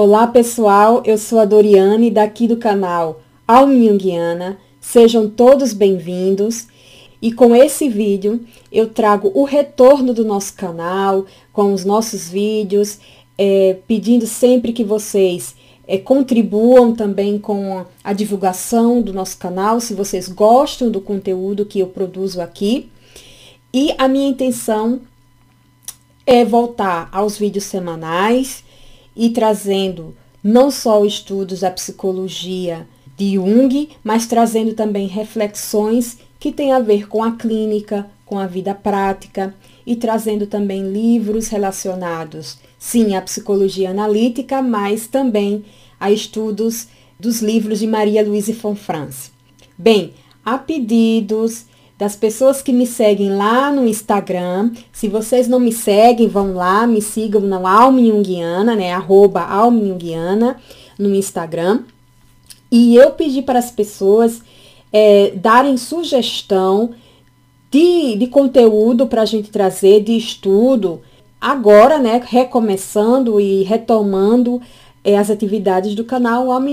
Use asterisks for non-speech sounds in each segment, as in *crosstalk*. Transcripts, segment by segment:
Olá pessoal, eu sou a Doriane daqui do canal Alma Jungiana. Sejam todos bem-vindos. E com esse vídeo eu trago o retorno do nosso canal, com os nossos vídeos, é, pedindo sempre que vocês é, contribuam também com a divulgação do nosso canal, se vocês gostam do conteúdo que eu produzo aqui. E a minha intenção é voltar aos vídeos semanais e trazendo não só estudos da psicologia de Jung, mas trazendo também reflexões que têm a ver com a clínica, com a vida prática e trazendo também livros relacionados, sim, à psicologia analítica, mas também a estudos dos livros de Maria Louise von Franz. Bem, a pedidos das pessoas que me seguem lá no Instagram. Se vocês não me seguem, vão lá, me sigam na Alma Jungiana, né? Arroba no Instagram. E eu pedi para as pessoas é, darem sugestão de, de conteúdo para a gente trazer, de estudo, agora, né? Recomeçando e retomando é, as atividades do canal Alma.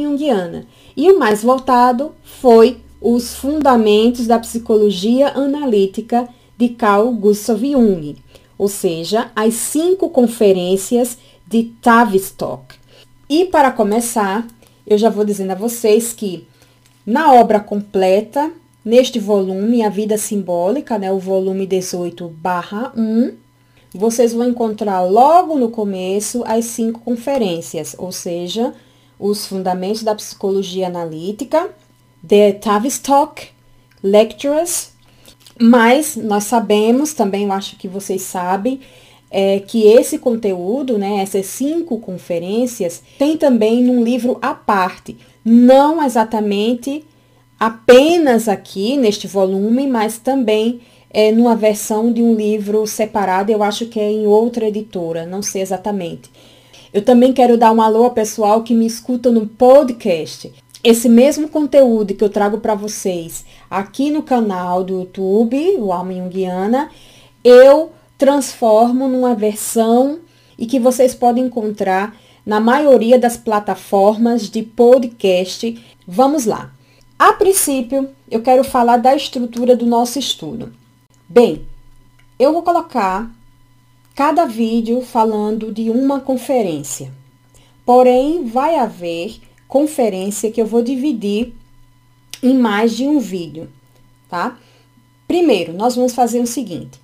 E o mais voltado foi os Fundamentos da Psicologia Analítica de Carl Gustav Jung, ou seja, as cinco conferências de Tavistock. E para começar, eu já vou dizendo a vocês que na obra completa, neste volume, A Vida Simbólica, né, o volume 18 barra 1, vocês vão encontrar logo no começo as cinco conferências, ou seja, os fundamentos da psicologia analítica, The Tavistock Lectures, mas nós sabemos, também eu acho que vocês sabem, é, que esse conteúdo, né, essas cinco conferências, tem também num livro à parte, não exatamente apenas aqui neste volume, mas também é, numa versão de um livro separado, eu acho que é em outra editora, não sei exatamente. Eu também quero dar um alô ao pessoal que me escuta no podcast esse mesmo conteúdo que eu trago para vocês aqui no canal do YouTube, o Alma Jungiana, eu transformo numa versão e que vocês podem encontrar na maioria das plataformas de podcast. Vamos lá. A princípio, eu quero falar da estrutura do nosso estudo. Bem, eu vou colocar cada vídeo falando de uma conferência. Porém, vai haver conferência que eu vou dividir em mais de um vídeo, tá? Primeiro, nós vamos fazer o seguinte.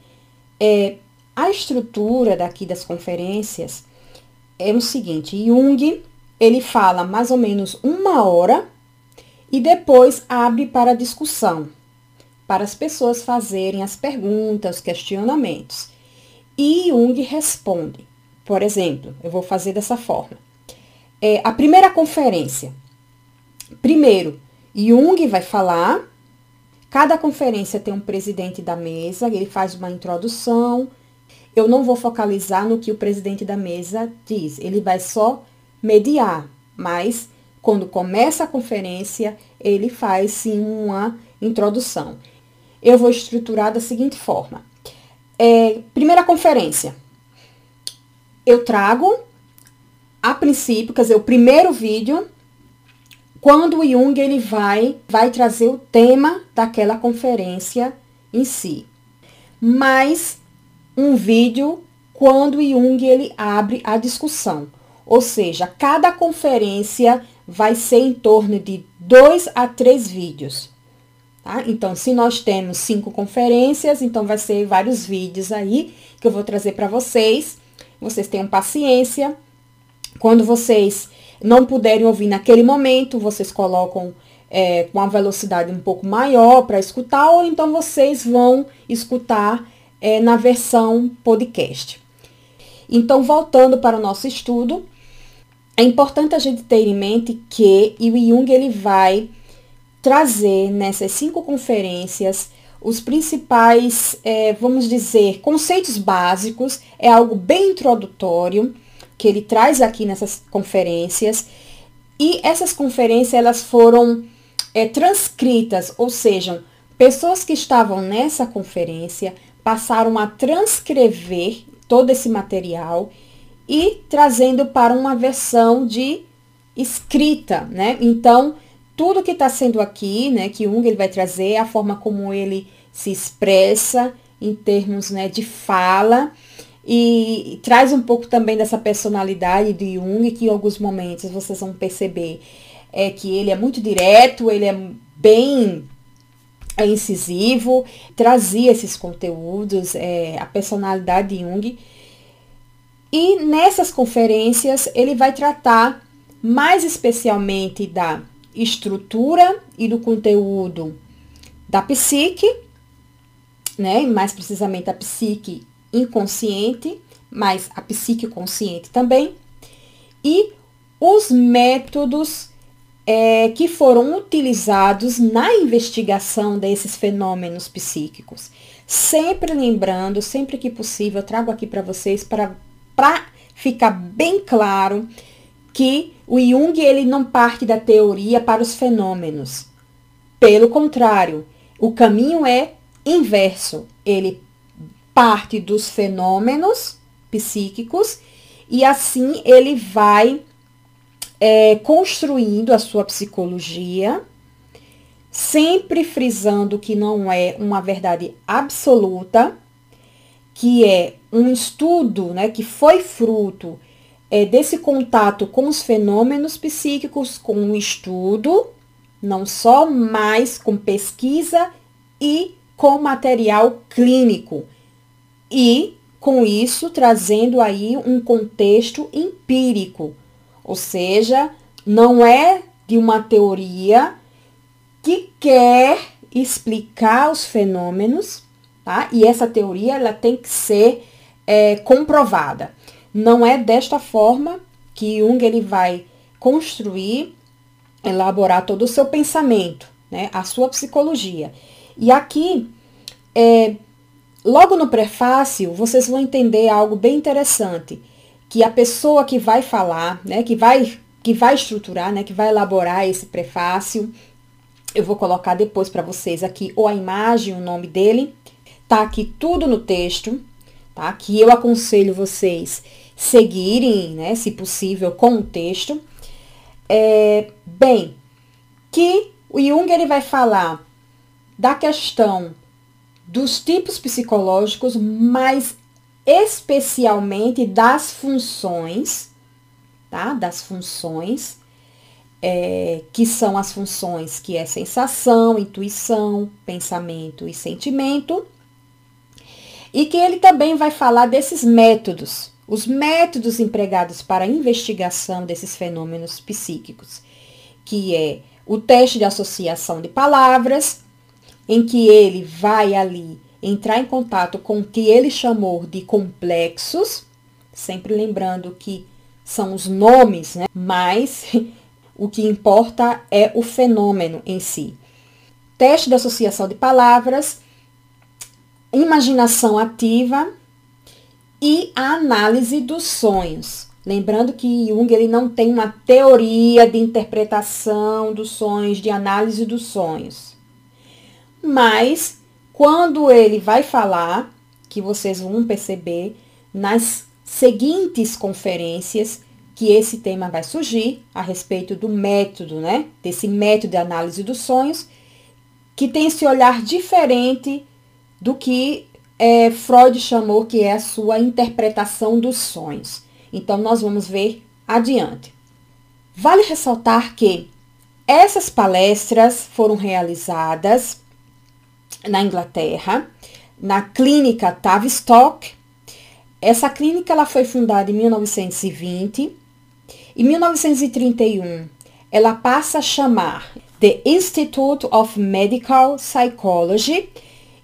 É, a estrutura daqui das conferências é o seguinte. Jung, ele fala mais ou menos uma hora e depois abre para discussão, para as pessoas fazerem as perguntas, os questionamentos. E Jung responde. Por exemplo, eu vou fazer dessa forma é, a primeira conferência. Primeiro, Jung vai falar. Cada conferência tem um presidente da mesa, ele faz uma introdução. Eu não vou focalizar no que o presidente da mesa diz, ele vai só mediar, mas quando começa a conferência, ele faz sim uma introdução. Eu vou estruturar da seguinte forma: é, primeira conferência, eu trago a princípio, quer dizer, o primeiro vídeo, quando o Jung ele vai, vai trazer o tema daquela conferência em si. Mais um vídeo quando o Jung ele abre a discussão. Ou seja, cada conferência vai ser em torno de dois a três vídeos. Tá? Então, se nós temos cinco conferências, então vai ser vários vídeos aí que eu vou trazer para vocês. Vocês tenham paciência quando vocês não puderem ouvir naquele momento, vocês colocam é, com a velocidade um pouco maior para escutar, ou então vocês vão escutar é, na versão podcast. Então, voltando para o nosso estudo, é importante a gente ter em mente que o Jung ele vai trazer nessas cinco conferências os principais, é, vamos dizer, conceitos básicos, é algo bem introdutório, que ele traz aqui nessas conferências. E essas conferências elas foram é, transcritas, ou seja, pessoas que estavam nessa conferência passaram a transcrever todo esse material e trazendo para uma versão de escrita, né? Então, tudo que está sendo aqui, né, que Jung ele vai trazer, a forma como ele se expressa em termos né, de fala, e, traz um pouco também dessa personalidade de Jung, que em alguns momentos vocês vão perceber é que ele é muito direto, ele é bem é incisivo, trazia esses conteúdos, é, a personalidade de Jung. E nessas conferências ele vai tratar mais especialmente da estrutura e do conteúdo da psique, né? mais precisamente a psique inconsciente, mas a psique consciente também, e os métodos é, que foram utilizados na investigação desses fenômenos psíquicos. Sempre lembrando, sempre que possível, eu trago aqui para vocês para ficar bem claro que o Jung ele não parte da teoria para os fenômenos. Pelo contrário, o caminho é inverso. Ele parte dos fenômenos psíquicos e assim ele vai é, construindo a sua psicologia, sempre frisando que não é uma verdade absoluta, que é um estudo né, que foi fruto é, desse contato com os fenômenos psíquicos, com o estudo, não só, mas com pesquisa e com material clínico. E, com isso, trazendo aí um contexto empírico ou seja, não é de uma teoria que quer explicar os fenômenos, tá? E essa teoria ela tem que ser é, comprovada. Não é desta forma que Jung ele vai construir, elaborar todo o seu pensamento, né? A sua psicologia. E aqui, é, logo no prefácio, vocês vão entender algo bem interessante que a pessoa que vai falar, né, que vai que vai estruturar, né, que vai elaborar esse prefácio, eu vou colocar depois para vocês aqui ou a imagem, o nome dele, tá aqui tudo no texto, tá? Que eu aconselho vocês seguirem, né, se possível, com o texto. É, bem, que o Jung ele vai falar da questão dos tipos psicológicos, mas especialmente das funções, tá? Das funções, é, que são as funções que é sensação, intuição, pensamento e sentimento. E que ele também vai falar desses métodos, os métodos empregados para a investigação desses fenômenos psíquicos, que é o teste de associação de palavras, em que ele vai ali entrar em contato com o que ele chamou de complexos, sempre lembrando que são os nomes, né? mas *laughs* o que importa é o fenômeno em si. Teste de associação de palavras, imaginação ativa e a análise dos sonhos. Lembrando que Jung ele não tem uma teoria de interpretação dos sonhos, de análise dos sonhos. Mas quando ele vai falar, que vocês vão perceber nas seguintes conferências que esse tema vai surgir a respeito do método, né? Desse método de análise dos sonhos, que tem esse olhar diferente do que é, Freud chamou que é a sua interpretação dos sonhos. Então, nós vamos ver adiante. Vale ressaltar que essas palestras foram realizadas na Inglaterra, na clínica Tavistock. Essa clínica ela foi fundada em 1920. Em 1931, ela passa a chamar The Institute of Medical Psychology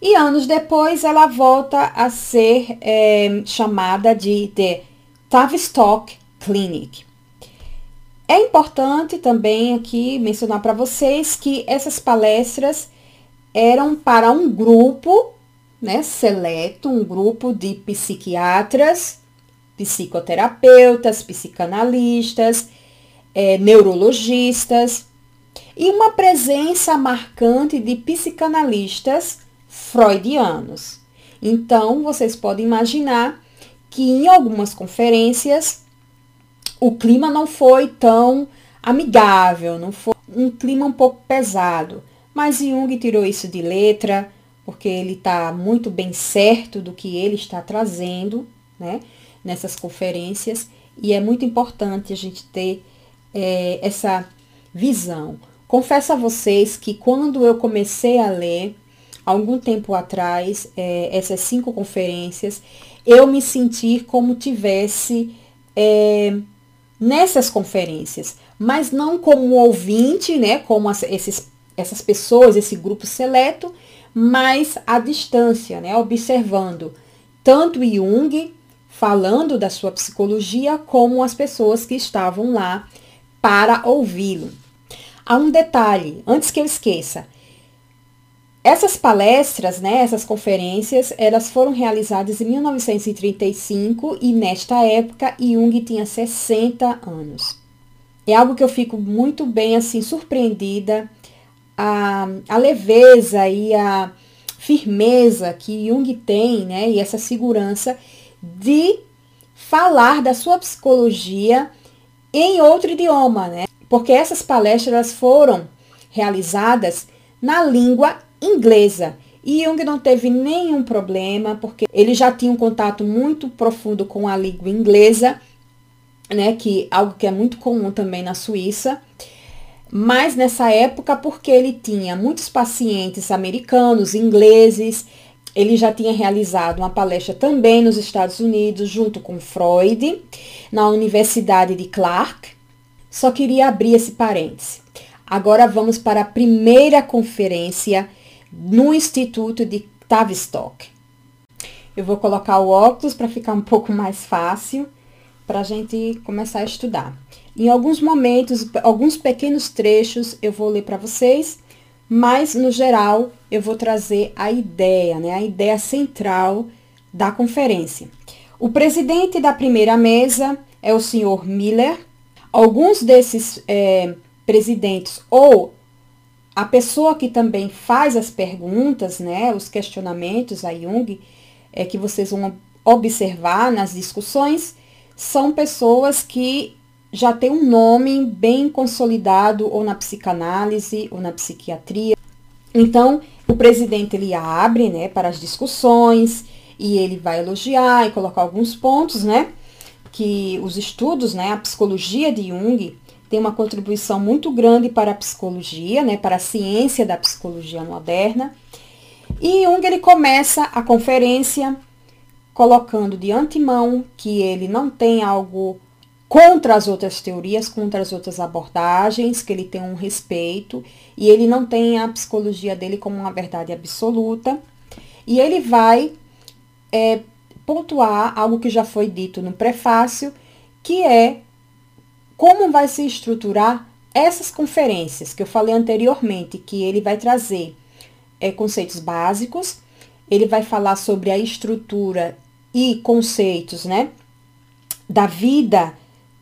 e anos depois ela volta a ser é, chamada de The Tavistock Clinic. É importante também aqui mencionar para vocês que essas palestras eram para um grupo, né, seleto, um grupo de psiquiatras, psicoterapeutas, psicanalistas, é, neurologistas e uma presença marcante de psicanalistas freudianos. Então, vocês podem imaginar que em algumas conferências o clima não foi tão amigável, não foi um clima um pouco pesado. Mas Jung tirou isso de letra, porque ele está muito bem certo do que ele está trazendo, né, nessas conferências, e é muito importante a gente ter é, essa visão. Confesso a vocês que quando eu comecei a ler, algum tempo atrás, é, essas cinco conferências, eu me senti como tivesse é, nessas conferências, mas não como ouvinte, né, como as, esses, essas pessoas, esse grupo seleto, mas à distância, né, observando tanto Jung falando da sua psicologia, como as pessoas que estavam lá para ouvi-lo. Há um detalhe, antes que eu esqueça, essas palestras, né, essas conferências, elas foram realizadas em 1935 e nesta época Jung tinha 60 anos. É algo que eu fico muito bem assim surpreendida a, a leveza e a firmeza que Jung tem, né, e essa segurança de falar da sua psicologia em outro idioma, né? Porque essas palestras foram realizadas na língua inglesa. E Jung não teve nenhum problema, porque ele já tinha um contato muito profundo com a língua inglesa, né, que algo que é muito comum também na Suíça. Mas nessa época, porque ele tinha muitos pacientes americanos, ingleses, ele já tinha realizado uma palestra também nos Estados Unidos, junto com Freud, na Universidade de Clark. Só queria abrir esse parêntese. Agora vamos para a primeira conferência no Instituto de Tavistock. Eu vou colocar o óculos para ficar um pouco mais fácil para a gente começar a estudar. Em alguns momentos, alguns pequenos trechos eu vou ler para vocês, mas no geral eu vou trazer a ideia, né, a ideia central da conferência. O presidente da primeira mesa é o senhor Miller. Alguns desses é, presidentes ou a pessoa que também faz as perguntas, né, os questionamentos a Jung, é que vocês vão observar nas discussões, são pessoas que já têm um nome bem consolidado ou na psicanálise ou na psiquiatria. Então, o presidente ele abre, né, para as discussões e ele vai elogiar e colocar alguns pontos, né, que os estudos, né, a psicologia de Jung tem uma contribuição muito grande para a psicologia, né, para a ciência da psicologia moderna. E Jung ele começa a conferência colocando de antemão que ele não tem algo contra as outras teorias, contra as outras abordagens, que ele tem um respeito e ele não tem a psicologia dele como uma verdade absoluta. E ele vai é, pontuar algo que já foi dito no prefácio, que é como vai se estruturar essas conferências que eu falei anteriormente, que ele vai trazer é, conceitos básicos, ele vai falar sobre a estrutura e conceitos, né, da vida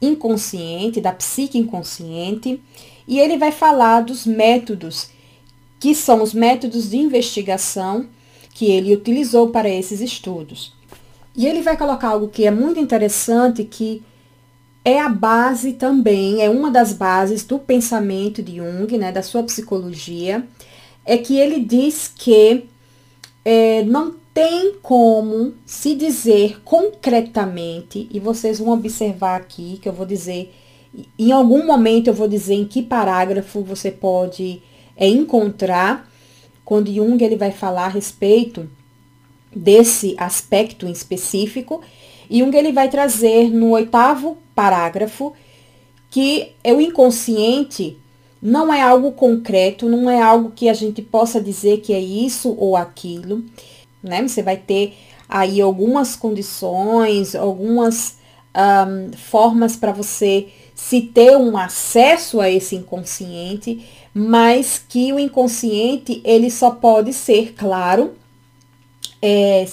inconsciente, da psique inconsciente, e ele vai falar dos métodos, que são os métodos de investigação que ele utilizou para esses estudos. E ele vai colocar algo que é muito interessante, que é a base também, é uma das bases do pensamento de Jung, né, da sua psicologia, é que ele diz que é, não tem como se dizer concretamente, e vocês vão observar aqui que eu vou dizer, em algum momento eu vou dizer em que parágrafo você pode é, encontrar, quando Jung ele vai falar a respeito desse aspecto em específico, Jung ele vai trazer no oitavo parágrafo que é o inconsciente não é algo concreto, não é algo que a gente possa dizer que é isso ou aquilo, né? Você vai ter aí algumas condições, algumas um, formas para você se ter um acesso a esse inconsciente, mas que o inconsciente ele só pode ser, claro, é,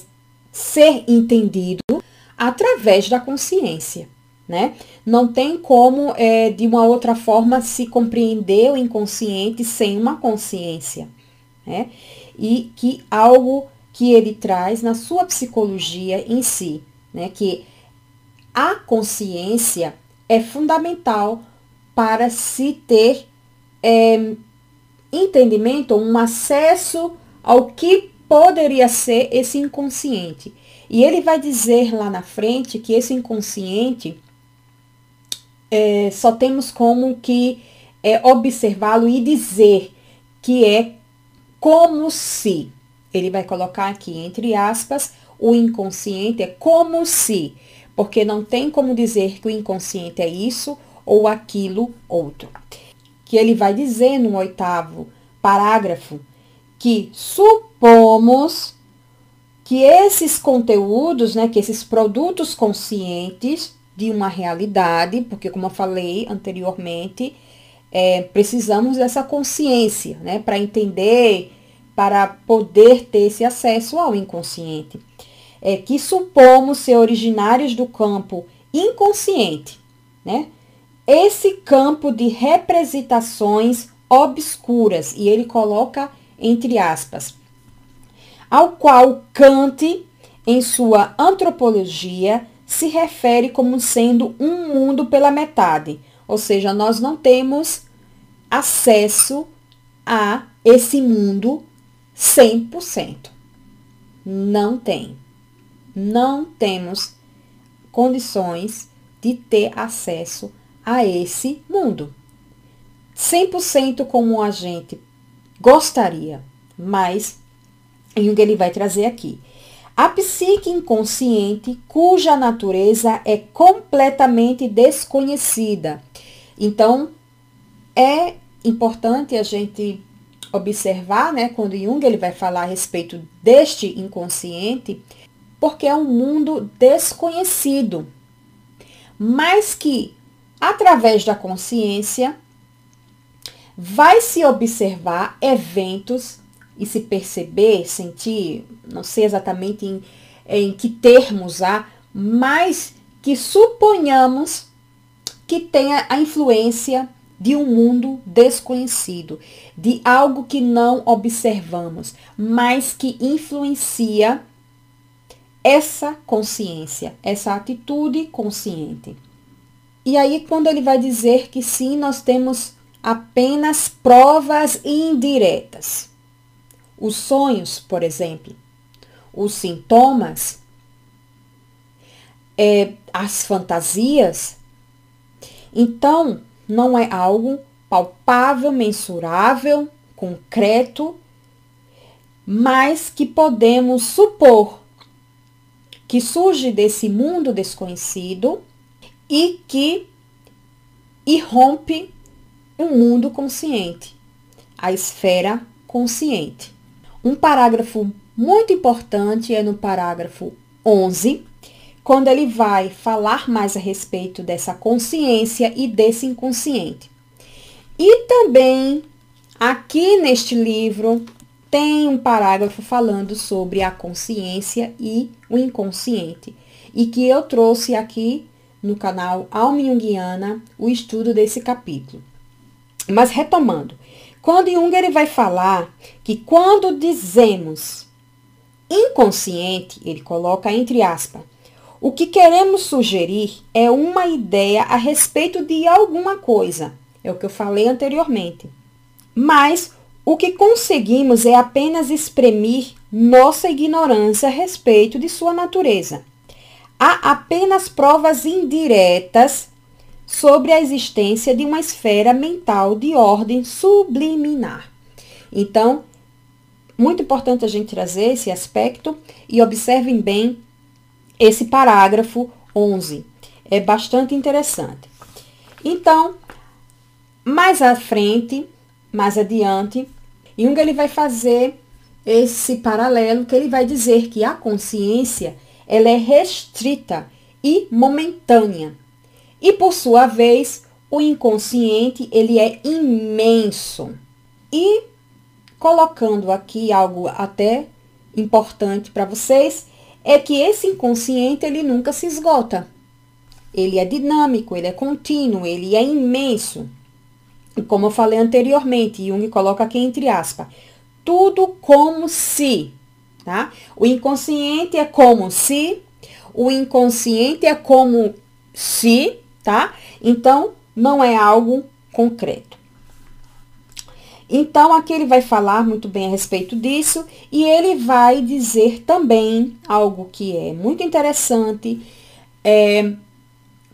ser entendido através da consciência, né? Não tem como, é, de uma outra forma, se compreender o inconsciente sem uma consciência, né? E que algo que ele traz na sua psicologia em si, né? Que a consciência é fundamental para se ter é, entendimento, um acesso ao que poderia ser esse inconsciente. E ele vai dizer lá na frente que esse inconsciente é, só temos como que é, observá-lo e dizer que é como se. Ele vai colocar aqui entre aspas, o inconsciente é como se, porque não tem como dizer que o inconsciente é isso ou aquilo outro. Que ele vai dizer no oitavo parágrafo que supomos que esses conteúdos, né, que esses produtos conscientes de uma realidade, porque como eu falei anteriormente, é, precisamos dessa consciência, né, para entender, para poder ter esse acesso ao inconsciente, é, que supomos ser originários do campo inconsciente, né? Esse campo de representações obscuras, e ele coloca entre aspas, ao qual Kant, em sua antropologia, se refere como sendo um mundo pela metade, ou seja, nós não temos acesso a esse mundo 100%. Não tem. Não temos condições de ter acesso a esse mundo. 100% como a gente gostaria, mas Jung ele vai trazer aqui. A psique inconsciente, cuja natureza é completamente desconhecida. Então, é importante a gente observar, né, quando Jung ele vai falar a respeito deste inconsciente, porque é um mundo desconhecido, mas que através da consciência vai se observar eventos e se perceber, sentir, não sei exatamente em, em que termos há, mas que suponhamos que tenha a influência de um mundo desconhecido, de algo que não observamos, mas que influencia essa consciência, essa atitude consciente. E aí, quando ele vai dizer que sim, nós temos apenas provas indiretas. Os sonhos, por exemplo, os sintomas, é, as fantasias. Então, não é algo palpável, mensurável, concreto, mas que podemos supor que surge desse mundo desconhecido e que irrompe um mundo consciente, a esfera consciente. Um parágrafo muito importante é no parágrafo 11, quando ele vai falar mais a respeito dessa consciência e desse inconsciente. E também aqui neste livro tem um parágrafo falando sobre a consciência e o inconsciente, e que eu trouxe aqui no canal Alma Jungiana o estudo desse capítulo. Mas retomando, quando Jung ele vai falar que quando dizemos inconsciente, ele coloca entre aspas, o que queremos sugerir é uma ideia a respeito de alguma coisa. É o que eu falei anteriormente. Mas o que conseguimos é apenas exprimir nossa ignorância a respeito de sua natureza. Há apenas provas indiretas sobre a existência de uma esfera mental de ordem subliminar. Então, muito importante a gente trazer esse aspecto e observem bem esse parágrafo 11. É bastante interessante. Então, mais à frente, mais adiante, Jung ele vai fazer esse paralelo que ele vai dizer que a consciência ela é restrita e momentânea. E por sua vez, o inconsciente, ele é imenso. E colocando aqui algo até importante para vocês, é que esse inconsciente ele nunca se esgota. Ele é dinâmico, ele é contínuo, ele é imenso. E como eu falei anteriormente, Jung coloca aqui entre aspas, tudo como se, tá? O inconsciente é como se, o inconsciente é como se, tá? Então, não é algo concreto. Então, aqui ele vai falar muito bem a respeito disso e ele vai dizer também algo que é muito interessante, é,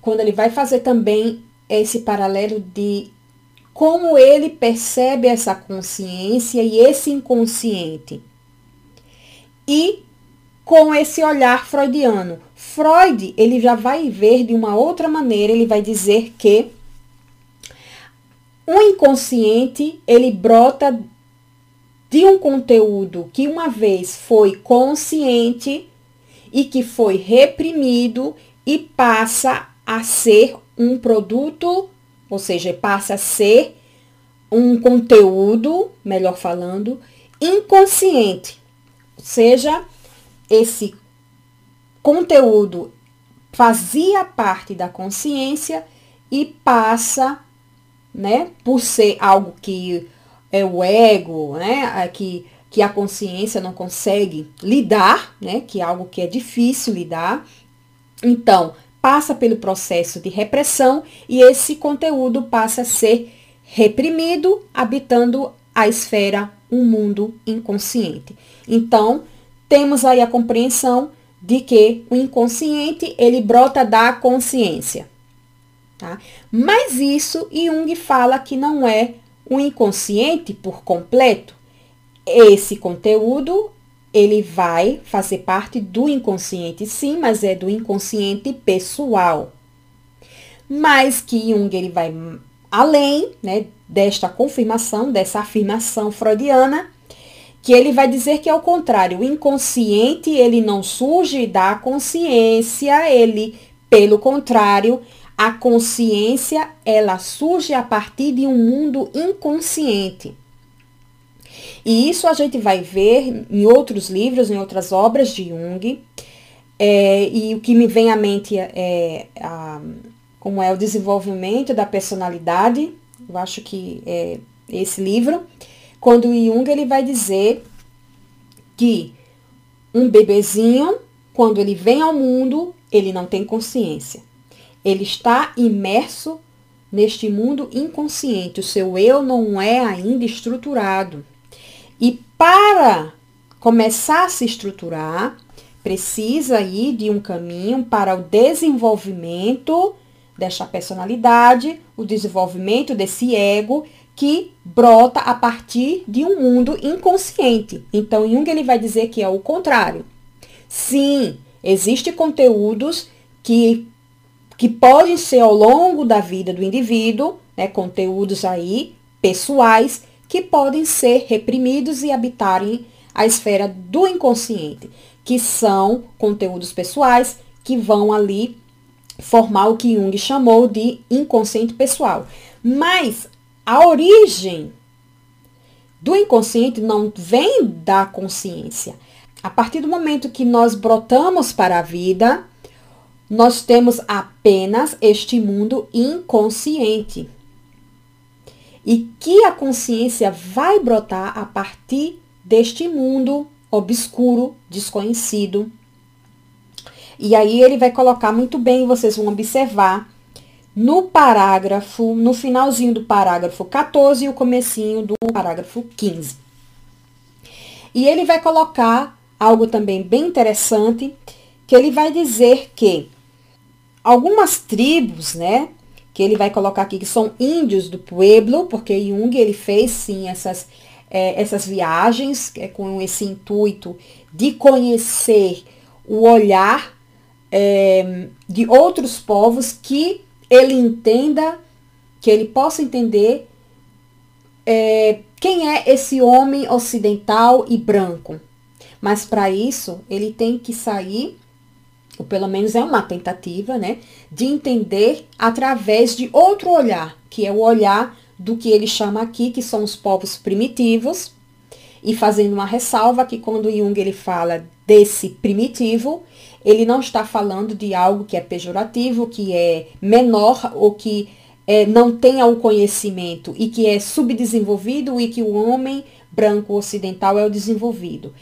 quando ele vai fazer também esse paralelo de como ele percebe essa consciência e esse inconsciente. E com esse olhar freudiano. Freud, ele já vai ver de uma outra maneira, ele vai dizer que o inconsciente, ele brota de um conteúdo que uma vez foi consciente e que foi reprimido e passa a ser um produto, ou seja, passa a ser um conteúdo, melhor falando, inconsciente. Ou seja, esse conteúdo fazia parte da consciência e passa, né, por ser algo que é o ego, né, que, que a consciência não consegue lidar, né, que é algo que é difícil lidar. Então, passa pelo processo de repressão e esse conteúdo passa a ser reprimido, habitando a esfera, um mundo inconsciente. Então, temos aí a compreensão de que o inconsciente ele brota da consciência. Tá? Mas isso Jung fala que não é o inconsciente por completo. Esse conteúdo ele vai fazer parte do inconsciente, sim, mas é do inconsciente pessoal. Mas que Jung ele vai além né, desta confirmação, dessa afirmação freudiana, que ele vai dizer que é o contrário, o inconsciente ele não surge da consciência, ele, pelo contrário, a consciência ela surge a partir de um mundo inconsciente. E isso a gente vai ver em outros livros, em outras obras de Jung. É, e o que me vem à mente é, é a, como é o desenvolvimento da personalidade. Eu acho que é esse livro quando Jung ele vai dizer que um bebezinho, quando ele vem ao mundo, ele não tem consciência. Ele está imerso neste mundo inconsciente. O seu eu não é ainda estruturado. E para começar a se estruturar, precisa ir de um caminho para o desenvolvimento desta personalidade, o desenvolvimento desse ego que brota a partir de um mundo inconsciente. Então, Jung ele vai dizer que é o contrário. Sim, existem conteúdos que, que podem ser ao longo da vida do indivíduo, né, conteúdos aí pessoais, que podem ser reprimidos e habitarem a esfera do inconsciente, que são conteúdos pessoais que vão ali formar o que Jung chamou de inconsciente pessoal. Mas a origem do inconsciente não vem da consciência. A partir do momento que nós brotamos para a vida, nós temos apenas este mundo inconsciente. E que a consciência vai brotar a partir deste mundo obscuro, desconhecido. E aí ele vai colocar muito bem, vocês vão observar no parágrafo, no finalzinho do parágrafo 14 e o comecinho do parágrafo 15. E ele vai colocar algo também bem interessante, que ele vai dizer que algumas tribos, né, que ele vai colocar aqui que são índios do pueblo, porque Jung ele fez sim essas, é, essas viagens é, com esse intuito de conhecer o olhar é, de outros povos que ele entenda, que ele possa entender é, quem é esse homem ocidental e branco. Mas para isso, ele tem que sair, ou pelo menos é uma tentativa, né, de entender através de outro olhar, que é o olhar do que ele chama aqui, que são os povos primitivos, e fazendo uma ressalva que quando Jung ele fala desse primitivo, ele não está falando de algo que é pejorativo, que é menor ou que é, não tenha o conhecimento e que é subdesenvolvido e que o homem branco ocidental é o desenvolvido.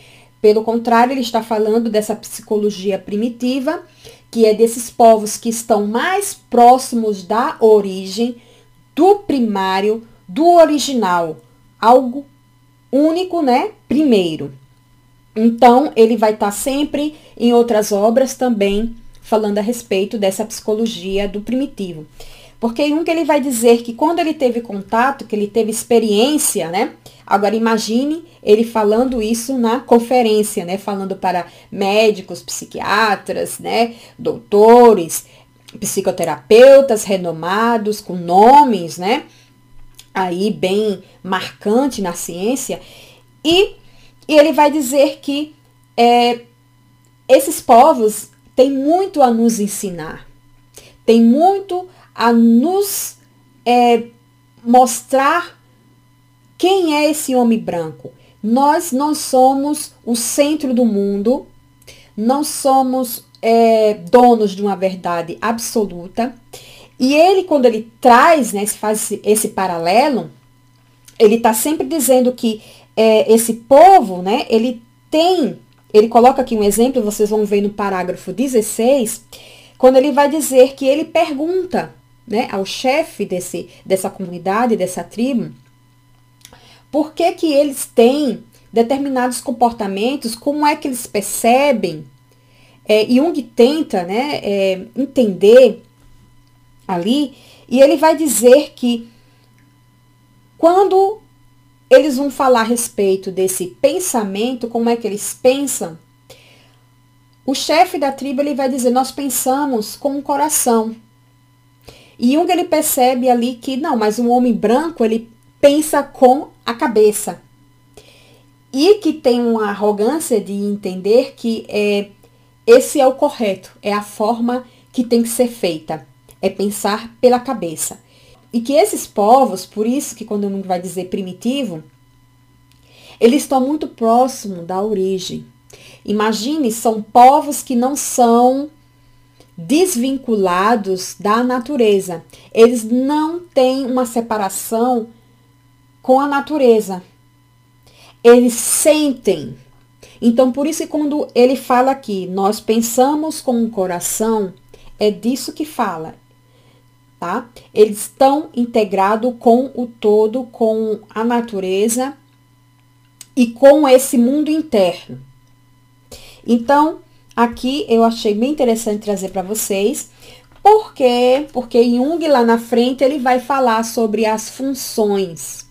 Pelo contrário, ele está falando dessa psicologia primitiva que é desses povos que estão mais próximos da origem, do primário, do original, algo único, né? Primeiro. Então, ele vai estar tá sempre em outras obras também falando a respeito dessa psicologia do primitivo. Porque Jung ele vai dizer que quando ele teve contato, que ele teve experiência, né? Agora imagine ele falando isso na conferência, né? Falando para médicos, psiquiatras, né? Doutores, psicoterapeutas renomados, com nomes, né? Aí bem marcante na ciência. E, e ele vai dizer que é, esses povos têm muito a nos ensinar, tem muito a nos é, mostrar quem é esse homem branco. Nós não somos o centro do mundo, não somos é, donos de uma verdade absoluta. E ele, quando ele traz, né, faz esse paralelo, ele está sempre dizendo que é, esse povo, né, ele tem, ele coloca aqui um exemplo, vocês vão ver no parágrafo 16, quando ele vai dizer que ele pergunta né, ao chefe desse, dessa comunidade, dessa tribo, por que, que eles têm determinados comportamentos, como é que eles percebem. É, Jung tenta né, é, entender ali, e ele vai dizer que quando eles vão falar a respeito desse pensamento, como é que eles pensam, o chefe da tribo ele vai dizer, nós pensamos com o coração. E Jung ele percebe ali que não, mas um homem branco ele pensa com a cabeça. E que tem uma arrogância de entender que é, esse é o correto, é a forma que tem que ser feita, é pensar pela cabeça. E que esses povos, por isso que quando Jung vai dizer primitivo, eles estão muito próximos da origem. Imagine, são povos que não são desvinculados da natureza. Eles não têm uma separação com a natureza. Eles sentem. Então, por isso, quando ele fala aqui, nós pensamos com o coração, é disso que fala. Tá? Eles estão integrados com o todo, com a natureza e com esse mundo interno. Então, Aqui eu achei bem interessante trazer para vocês. Por quê? Porque Jung lá na frente ele vai falar sobre as funções.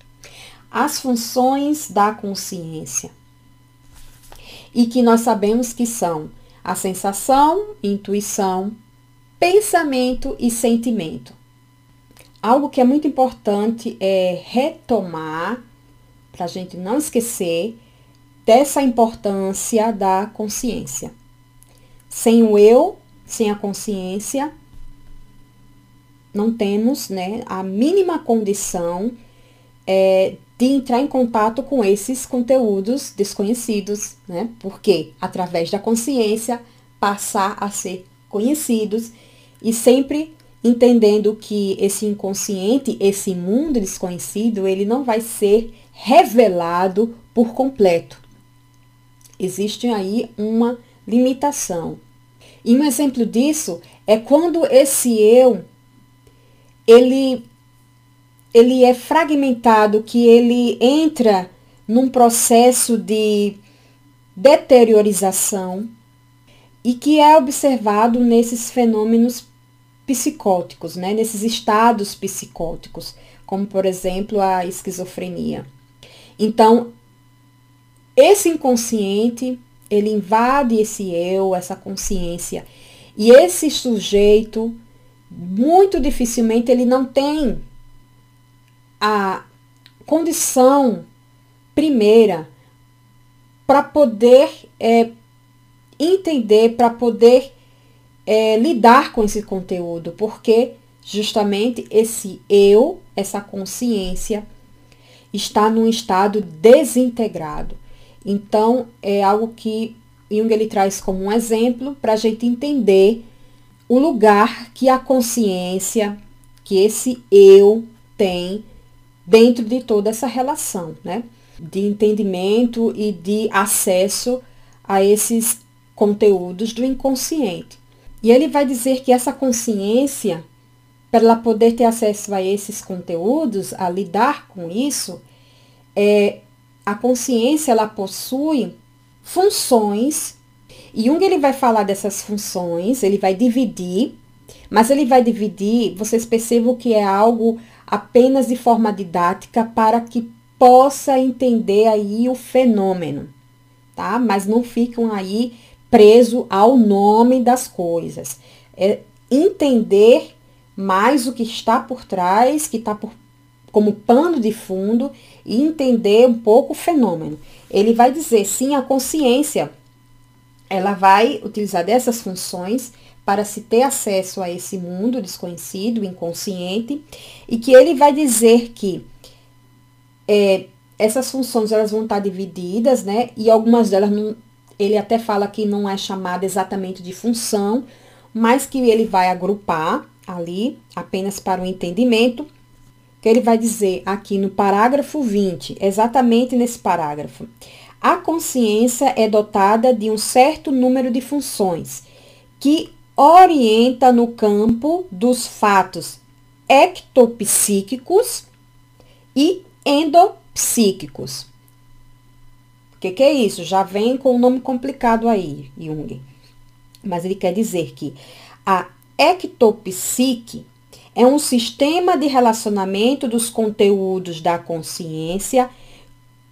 As funções da consciência. E que nós sabemos que são a sensação, intuição, pensamento e sentimento. Algo que é muito importante é retomar, para a gente não esquecer, dessa importância da consciência. Sem o eu, sem a consciência, não temos né, a mínima condição é, de entrar em contato com esses conteúdos desconhecidos, né? Porque através da consciência passar a ser conhecidos e sempre entendendo que esse inconsciente, esse mundo desconhecido, ele não vai ser revelado por completo. Existe aí uma limitação. E um exemplo disso é quando esse eu ele ele é fragmentado, que ele entra num processo de deteriorização e que é observado nesses fenômenos psicóticos, né? nesses estados psicóticos, como por exemplo a esquizofrenia. Então, esse inconsciente ele invade esse eu, essa consciência. E esse sujeito, muito dificilmente, ele não tem a condição primeira para poder é, entender, para poder é, lidar com esse conteúdo, porque justamente esse eu, essa consciência, está num estado desintegrado. Então, é algo que Jung ele traz como um exemplo para a gente entender o lugar que a consciência, que esse eu tem dentro de toda essa relação, né? De entendimento e de acesso a esses conteúdos do inconsciente. E ele vai dizer que essa consciência, para ela poder ter acesso a esses conteúdos, a lidar com isso, é, a consciência ela possui funções. E Jung ele vai falar dessas funções, ele vai dividir, mas ele vai dividir, vocês percebam que é algo apenas de forma didática para que possa entender aí o fenômeno, tá? Mas não ficam aí preso ao nome das coisas. É entender mais o que está por trás, que está por, como pano de fundo, e entender um pouco o fenômeno. Ele vai dizer, sim, a consciência, ela vai utilizar dessas funções para se ter acesso a esse mundo desconhecido, inconsciente, e que ele vai dizer que é, essas funções elas vão estar divididas, né? E algumas delas não, ele até fala que não é chamada exatamente de função, mas que ele vai agrupar ali apenas para o entendimento, que ele vai dizer aqui no parágrafo 20, exatamente nesse parágrafo. A consciência é dotada de um certo número de funções que orienta no campo dos fatos ectopsíquicos e endopsíquicos. O que, que é isso? Já vem com um nome complicado aí, Jung. Mas ele quer dizer que a ectopsique é um sistema de relacionamento dos conteúdos da consciência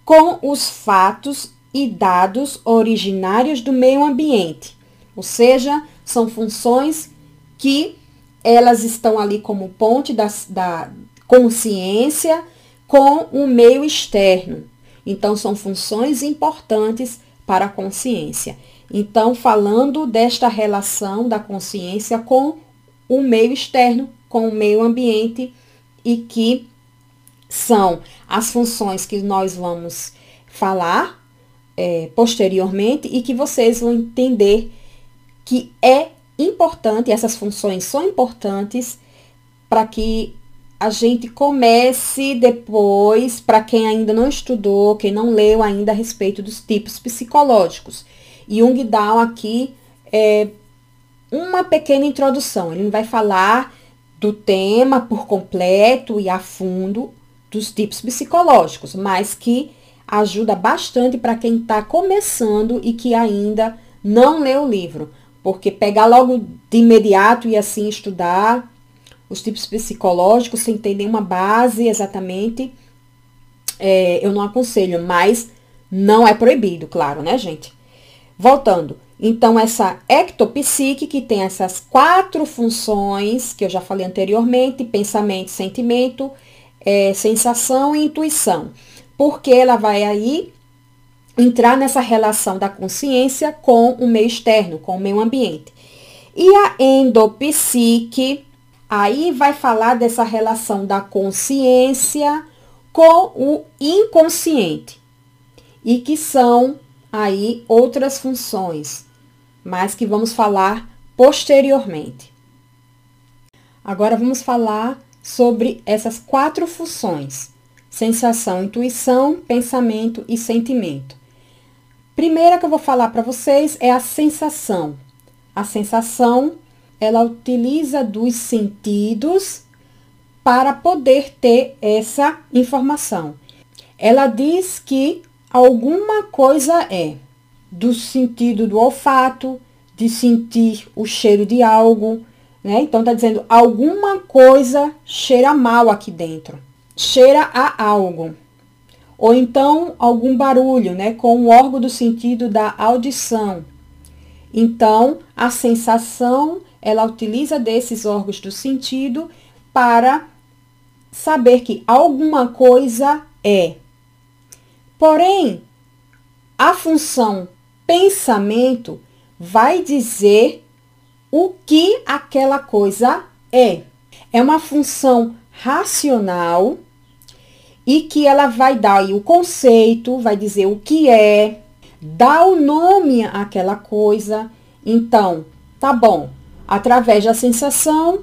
com os fatos e dados originários do meio ambiente. Ou seja, são funções que elas estão ali como ponte da, da consciência com o meio externo. Então, são funções importantes para a consciência. Então, falando desta relação da consciência com o meio externo, com o meio ambiente, e que são as funções que nós vamos falar é, posteriormente e que vocês vão entender que é importante, essas funções são importantes para que a gente comece depois, para quem ainda não estudou, quem não leu ainda a respeito dos tipos psicológicos. Jung dá aqui é, uma pequena introdução. Ele não vai falar do tema por completo e a fundo dos tipos psicológicos, mas que ajuda bastante para quem está começando e que ainda não leu o livro. Porque pegar logo de imediato e assim estudar os tipos psicológicos sem ter nenhuma base exatamente, é, eu não aconselho, mas não é proibido, claro, né, gente? Voltando, então essa ectopsique que tem essas quatro funções que eu já falei anteriormente, pensamento, sentimento, é, sensação e intuição, porque ela vai aí entrar nessa relação da consciência com o meio externo, com o meio ambiente. E a endopsique Aí vai falar dessa relação da consciência com o inconsciente. E que são aí outras funções, mas que vamos falar posteriormente. Agora vamos falar sobre essas quatro funções: sensação, intuição, pensamento e sentimento. Primeira que eu vou falar para vocês é a sensação. A sensação ela utiliza dos sentidos para poder ter essa informação. Ela diz que alguma coisa é do sentido do olfato, de sentir o cheiro de algo, né? Então está dizendo alguma coisa cheira mal aqui dentro, cheira a algo. Ou então algum barulho, né, com o órgão do sentido da audição. Então, a sensação ela utiliza desses órgãos do sentido para saber que alguma coisa é. Porém, a função pensamento vai dizer o que aquela coisa é. É uma função racional e que ela vai dar o conceito, vai dizer o que é, dar o nome àquela coisa. Então, tá bom, através da sensação,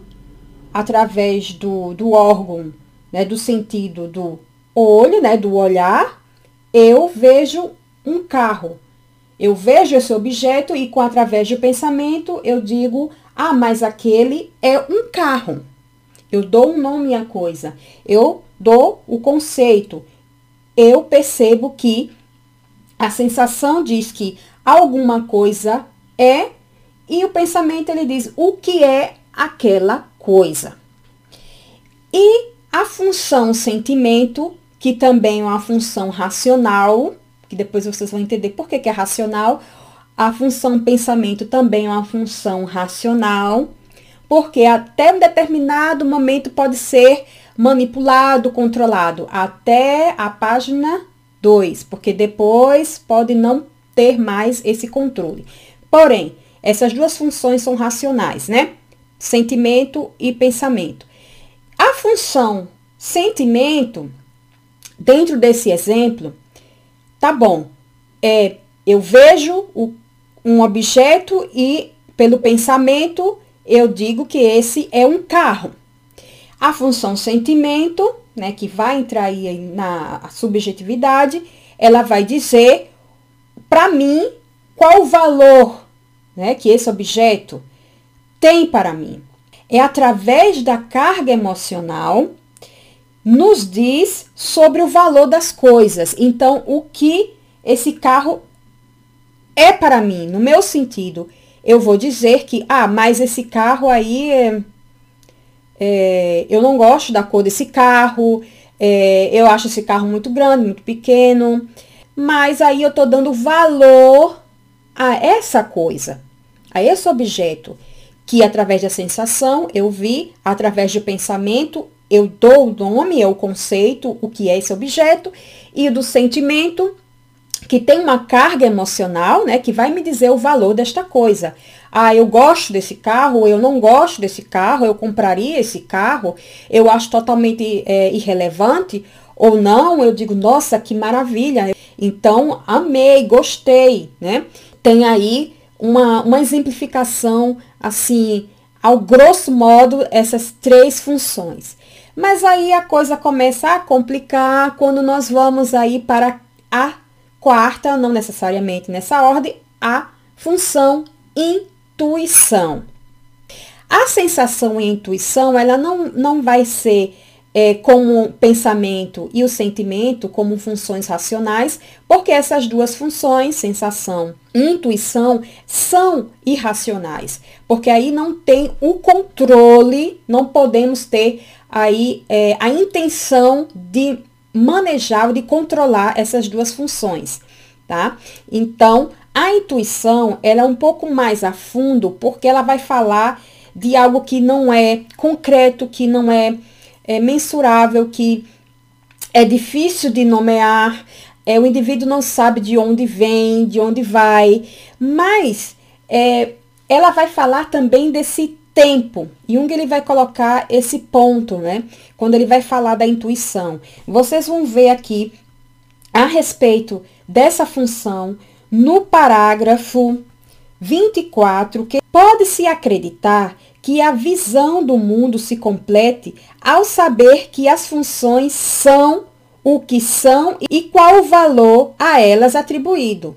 através do, do órgão, né, do sentido do olho, né, do olhar, eu vejo um carro. Eu vejo esse objeto e com através do pensamento eu digo Ah, mas aquele é um carro. Eu dou um nome à coisa. Eu dou o conceito. Eu percebo que a sensação diz que alguma coisa é e o pensamento ele diz o que é aquela coisa. E a função sentimento, que também é uma função racional, que depois vocês vão entender por que, que é racional. A função pensamento também é uma função racional, porque até um determinado momento pode ser manipulado, controlado, até a página 2, porque depois pode não ter mais esse controle. Porém, essas duas funções são racionais, né? Sentimento e pensamento. A função sentimento, dentro desse exemplo, tá bom. É, eu vejo o, um objeto e, pelo pensamento, eu digo que esse é um carro. A função sentimento, né, que vai entrar aí na subjetividade, ela vai dizer para mim qual o valor né, que esse objeto tem para mim. É através da carga emocional nos diz sobre o valor das coisas. Então, o que esse carro é para mim, no meu sentido, eu vou dizer que, ah, mas esse carro aí, é, é, eu não gosto da cor desse carro, é, eu acho esse carro muito grande, muito pequeno, mas aí eu estou dando valor a essa coisa, a esse objeto, que através da sensação eu vi, através do pensamento eu dou o nome, é o conceito, o que é esse objeto, e do sentimento, que tem uma carga emocional, né, que vai me dizer o valor desta coisa. Ah, eu gosto desse carro, eu não gosto desse carro, eu compraria esse carro, eu acho totalmente é, irrelevante, ou não, eu digo, nossa, que maravilha. Então, amei, gostei, né? Tem aí uma, uma exemplificação, assim, ao grosso modo, essas três funções. Mas aí a coisa começa a complicar quando nós vamos aí para a quarta, não necessariamente nessa ordem, a função intuição. A sensação e a intuição, ela não, não vai ser é, como pensamento e o sentimento como funções racionais, porque essas duas funções, sensação e intuição, são irracionais, porque aí não tem o controle, não podemos ter aí é, a intenção de manejar, de controlar essas duas funções, tá? Então, a intuição, ela é um pouco mais a fundo, porque ela vai falar de algo que não é concreto, que não é é, mensurável, que é difícil de nomear, é, o indivíduo não sabe de onde vem, de onde vai, mas é, ela vai falar também desse tempo. Jung ele vai colocar esse ponto, né? Quando ele vai falar da intuição. Vocês vão ver aqui a respeito dessa função no parágrafo 24, que pode-se acreditar que a visão do mundo se complete ao saber que as funções são o que são e qual o valor a elas atribuído.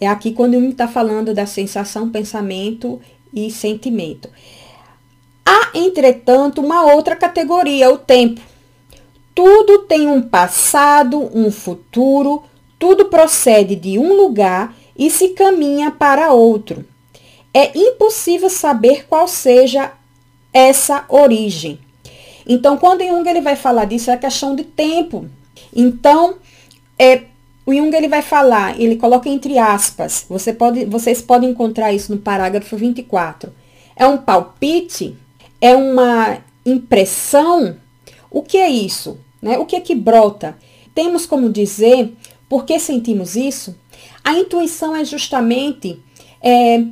É aqui quando ele está falando da sensação, pensamento e sentimento. Há, entretanto, uma outra categoria, o tempo. Tudo tem um passado, um futuro, tudo procede de um lugar e se caminha para outro é impossível saber qual seja essa origem. Então, quando Jung ele vai falar disso, é questão de tempo. Então, é, o Jung ele vai falar, ele coloca entre aspas, você pode, vocês podem encontrar isso no parágrafo 24. É um palpite? É uma impressão? O que é isso? Né? O que é que brota? Temos como dizer, por que sentimos isso? A intuição é justamente é,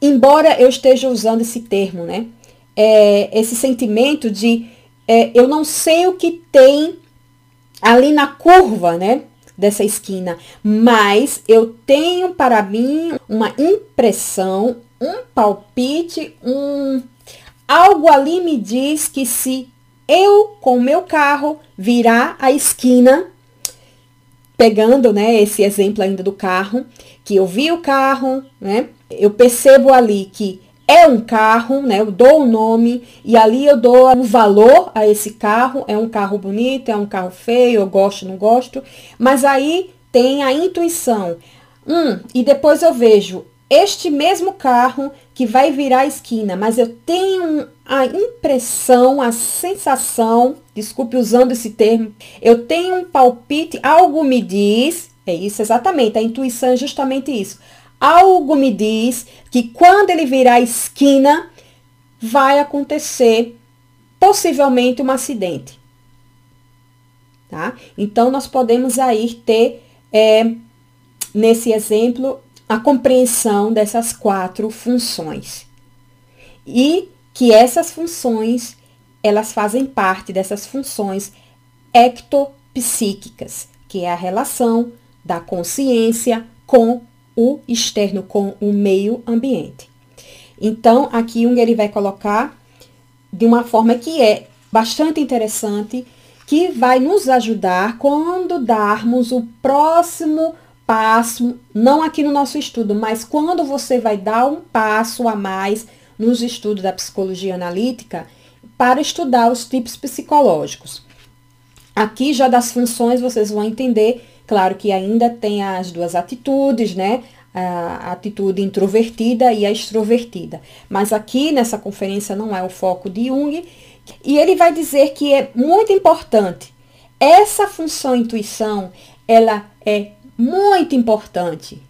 embora eu esteja usando esse termo, né? É, esse sentimento de é, eu não sei o que tem ali na curva, né? Dessa esquina, mas eu tenho para mim uma impressão, um palpite, um algo ali me diz que se eu com meu carro virar a esquina, pegando, né, esse exemplo ainda do carro, que eu vi o carro, né, eu percebo ali que é um carro, né? Eu dou o um nome e ali eu dou um valor a esse carro. É um carro bonito, é um carro feio, eu gosto, não gosto. Mas aí tem a intuição. Hum, e depois eu vejo este mesmo carro que vai virar a esquina, mas eu tenho a impressão, a sensação, desculpe usando esse termo, eu tenho um palpite, algo me diz, é isso exatamente, a intuição é justamente isso. Algo me diz que quando ele virar a esquina, vai acontecer possivelmente um acidente. Tá? Então, nós podemos aí ter, é, nesse exemplo, a compreensão dessas quatro funções. E que essas funções, elas fazem parte dessas funções ectopsíquicas, que é a relação da consciência com o externo, com o meio ambiente. Então, aqui Jung ele vai colocar de uma forma que é bastante interessante, que vai nos ajudar quando darmos o próximo passo, não aqui no nosso estudo, mas quando você vai dar um passo a mais nos estudos da psicologia analítica para estudar os tipos psicológicos. Aqui já das funções vocês vão entender, claro que ainda tem as duas atitudes, né? A atitude introvertida e a extrovertida. Mas aqui nessa conferência não é o foco de Jung, e ele vai dizer que é muito importante. Essa função intuição, ela é muito importante.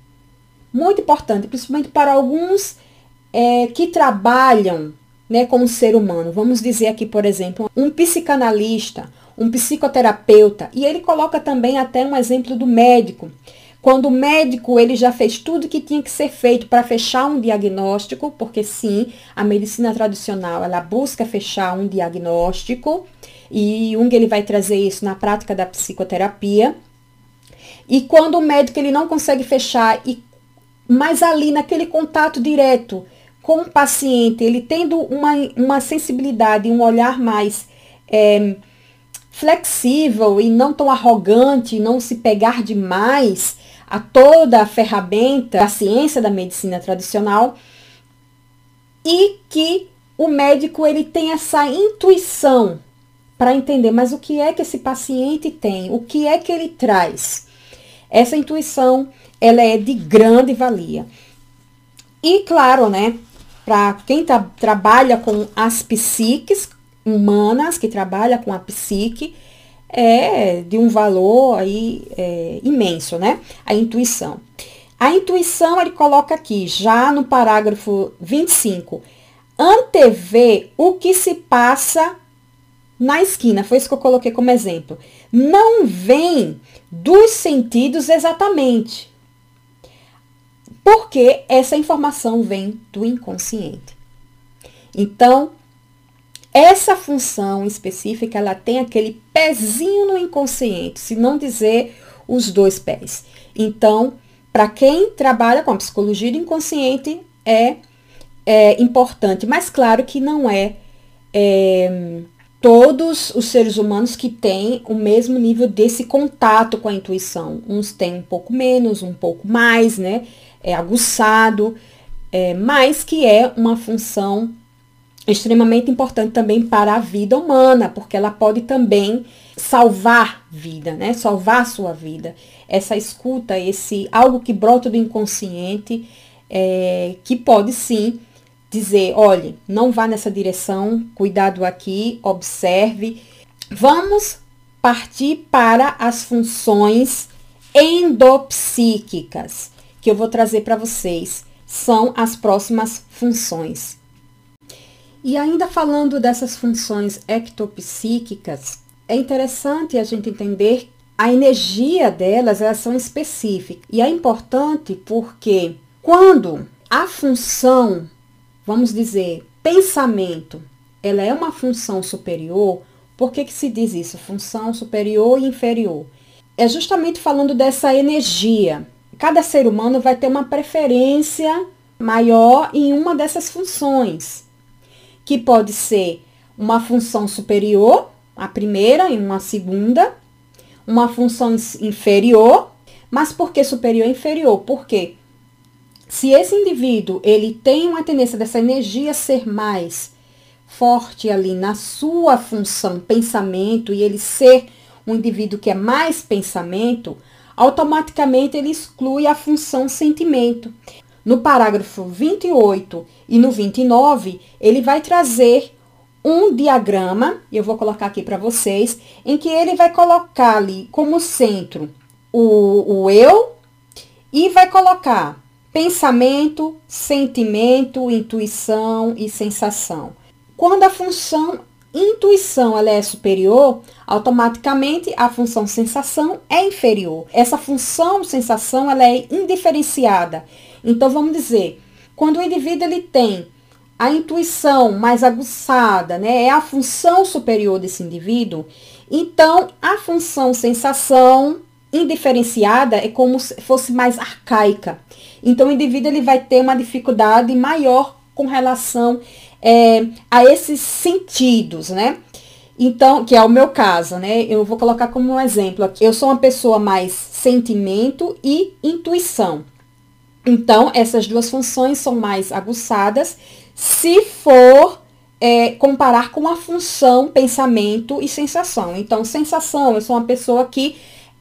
Muito importante, principalmente para alguns é, que trabalham né, como ser humano. Vamos dizer aqui, por exemplo, um psicanalista, um psicoterapeuta, e ele coloca também até um exemplo do médico. Quando o médico ele já fez tudo que tinha que ser feito para fechar um diagnóstico, porque sim, a medicina tradicional ela busca fechar um diagnóstico e Jung ele vai trazer isso na prática da psicoterapia. E quando o médico ele não consegue fechar, e mas ali naquele contato direto com o paciente, ele tendo uma, uma sensibilidade, um olhar mais é, flexível e não tão arrogante, não se pegar demais a toda a ferramenta da ciência da medicina tradicional, e que o médico ele tem essa intuição para entender, mas o que é que esse paciente tem, o que é que ele traz. Essa intuição, ela é de grande valia. E claro, né, para quem tá, trabalha com as psiques humanas, que trabalha com a psique, é de um valor aí é, imenso, né? A intuição. A intuição ele coloca aqui, já no parágrafo 25, antever o que se passa na esquina. Foi isso que eu coloquei como exemplo. Não vem dos sentidos exatamente. Porque essa informação vem do inconsciente. Então, essa função específica, ela tem aquele pezinho no inconsciente, se não dizer os dois pés. Então, para quem trabalha com a psicologia do inconsciente, é, é importante, mas claro que não é, é todos os seres humanos que têm o mesmo nível desse contato com a intuição. Uns têm um pouco menos, um pouco mais, né? É aguçado, é, mas que é uma função extremamente importante também para a vida humana, porque ela pode também salvar vida, né? Salvar a sua vida. Essa escuta, esse algo que brota do inconsciente, é, que pode sim dizer, olhe, não vá nessa direção, cuidado aqui, observe. Vamos partir para as funções endopsíquicas, que eu vou trazer para vocês. São as próximas funções. E ainda falando dessas funções ectopsíquicas, é interessante a gente entender a energia delas, elas são específicas. E é importante porque quando a função vamos dizer, pensamento, ela é uma função superior, por que, que se diz isso? Função superior e inferior. É justamente falando dessa energia. Cada ser humano vai ter uma preferência maior em uma dessas funções, que pode ser uma função superior, a primeira e uma segunda, uma função inferior, mas por que superior e inferior? Porque Se esse indivíduo ele tem uma tendência dessa energia ser mais forte ali na sua função pensamento e ele ser um indivíduo que é mais pensamento, automaticamente ele exclui a função sentimento. No parágrafo 28 e no 29, ele vai trazer um diagrama, eu vou colocar aqui para vocês, em que ele vai colocar ali como centro o, o eu e vai colocar pensamento, sentimento, intuição e sensação. Quando a função intuição ela é superior, automaticamente a função sensação é inferior. Essa função sensação ela é indiferenciada. Então vamos dizer, quando o indivíduo ele tem a intuição mais aguçada, né, é a função superior desse indivíduo, então a função sensação indiferenciada é como se fosse mais arcaica. Então o indivíduo ele vai ter uma dificuldade maior com relação é, a esses sentidos, né? Então, que é o meu caso, né? Eu vou colocar como um exemplo aqui. Eu sou uma pessoa mais sentimento e intuição. Então, essas duas funções são mais aguçadas se for é, comparar com a função pensamento e sensação. Então, sensação, eu sou uma pessoa que